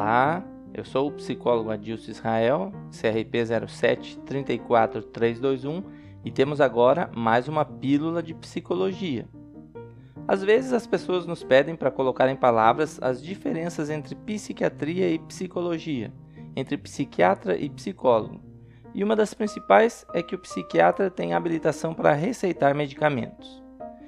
Olá, eu sou o psicólogo Adilson Israel, CRP 07 34321 e temos agora mais uma pílula de psicologia. Às vezes as pessoas nos pedem para colocar em palavras as diferenças entre psiquiatria e psicologia, entre psiquiatra e psicólogo. E uma das principais é que o psiquiatra tem habilitação para receitar medicamentos.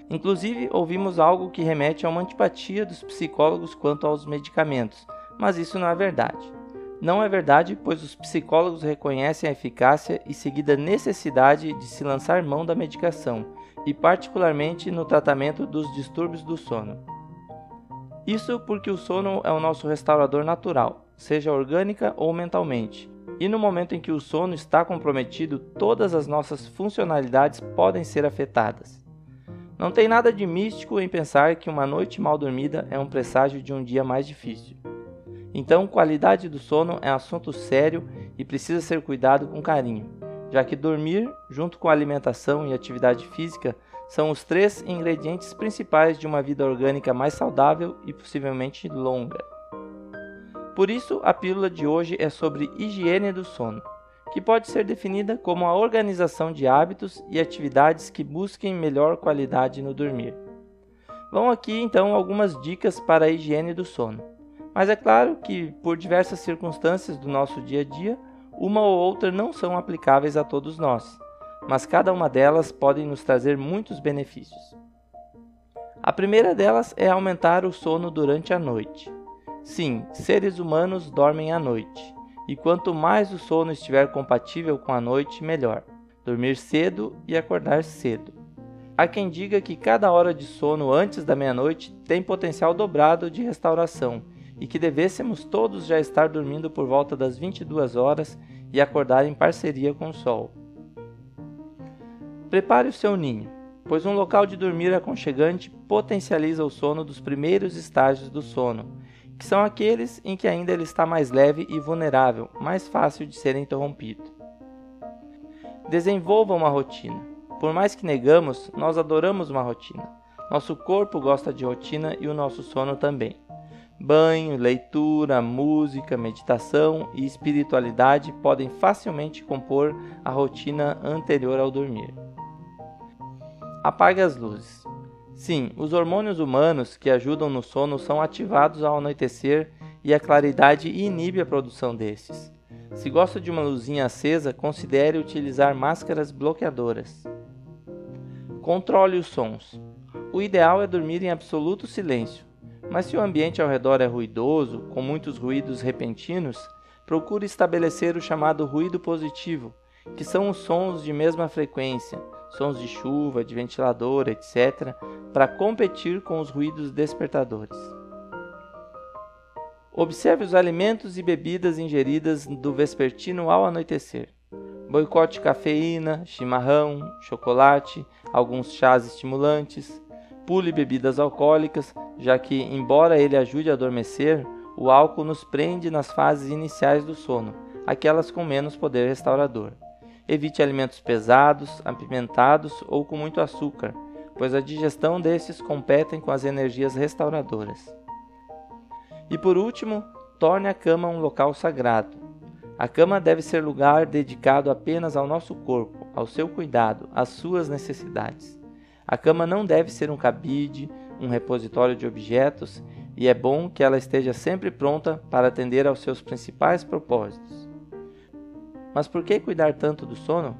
Inclusive, ouvimos algo que remete a uma antipatia dos psicólogos quanto aos medicamentos, mas isso não é verdade. Não é verdade, pois os psicólogos reconhecem a eficácia e seguida necessidade de se lançar mão da medicação, e particularmente no tratamento dos distúrbios do sono. Isso porque o sono é o nosso restaurador natural, seja orgânica ou mentalmente, e no momento em que o sono está comprometido, todas as nossas funcionalidades podem ser afetadas. Não tem nada de místico em pensar que uma noite mal dormida é um presságio de um dia mais difícil. Então, qualidade do sono é assunto sério e precisa ser cuidado com carinho, já que dormir, junto com alimentação e atividade física, são os três ingredientes principais de uma vida orgânica mais saudável e possivelmente longa. Por isso, a pílula de hoje é sobre higiene do sono, que pode ser definida como a organização de hábitos e atividades que busquem melhor qualidade no dormir. Vão aqui então algumas dicas para a higiene do sono. Mas é claro que, por diversas circunstâncias do nosso dia a dia, uma ou outra não são aplicáveis a todos nós, mas cada uma delas pode nos trazer muitos benefícios. A primeira delas é aumentar o sono durante a noite. Sim, seres humanos dormem à noite, e quanto mais o sono estiver compatível com a noite, melhor. Dormir cedo e acordar cedo. Há quem diga que cada hora de sono antes da meia-noite tem potencial dobrado de restauração e que devêssemos todos já estar dormindo por volta das 22 horas e acordar em parceria com o sol. Prepare o seu ninho, pois um local de dormir aconchegante potencializa o sono dos primeiros estágios do sono, que são aqueles em que ainda ele está mais leve e vulnerável, mais fácil de ser interrompido. Desenvolva uma rotina. Por mais que negamos, nós adoramos uma rotina. Nosso corpo gosta de rotina e o nosso sono também. Banho, leitura, música, meditação e espiritualidade podem facilmente compor a rotina anterior ao dormir. Apague as luzes. Sim, os hormônios humanos que ajudam no sono são ativados ao anoitecer e a claridade inibe a produção desses. Se gosta de uma luzinha acesa, considere utilizar máscaras bloqueadoras. Controle os sons. O ideal é dormir em absoluto silêncio mas se o ambiente ao redor é ruidoso, com muitos ruídos repentinos, procure estabelecer o chamado ruído positivo, que são os sons de mesma frequência, sons de chuva, de ventilador, etc., para competir com os ruídos despertadores. Observe os alimentos e bebidas ingeridas do vespertino ao anoitecer. Boicote cafeína, chimarrão, chocolate, alguns chás estimulantes. Pule bebidas alcoólicas, já que, embora ele ajude a adormecer, o álcool nos prende nas fases iniciais do sono, aquelas com menos poder restaurador. Evite alimentos pesados, apimentados ou com muito açúcar, pois a digestão desses competem com as energias restauradoras. E por último, torne a cama um local sagrado. A cama deve ser lugar dedicado apenas ao nosso corpo, ao seu cuidado, às suas necessidades. A cama não deve ser um cabide, um repositório de objetos e é bom que ela esteja sempre pronta para atender aos seus principais propósitos. Mas por que cuidar tanto do sono?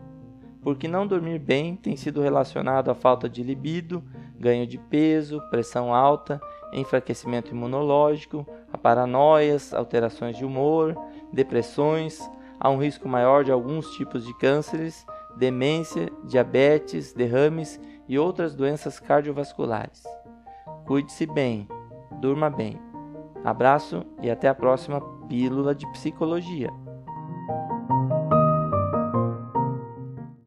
Porque não dormir bem tem sido relacionado à falta de libido, ganho de peso, pressão alta, enfraquecimento imunológico, a paranoias, alterações de humor, depressões, a um risco maior de alguns tipos de cânceres, demência, diabetes, derrames e outras doenças cardiovasculares. Cuide-se bem, durma bem. Abraço e até a próxima Pílula de Psicologia.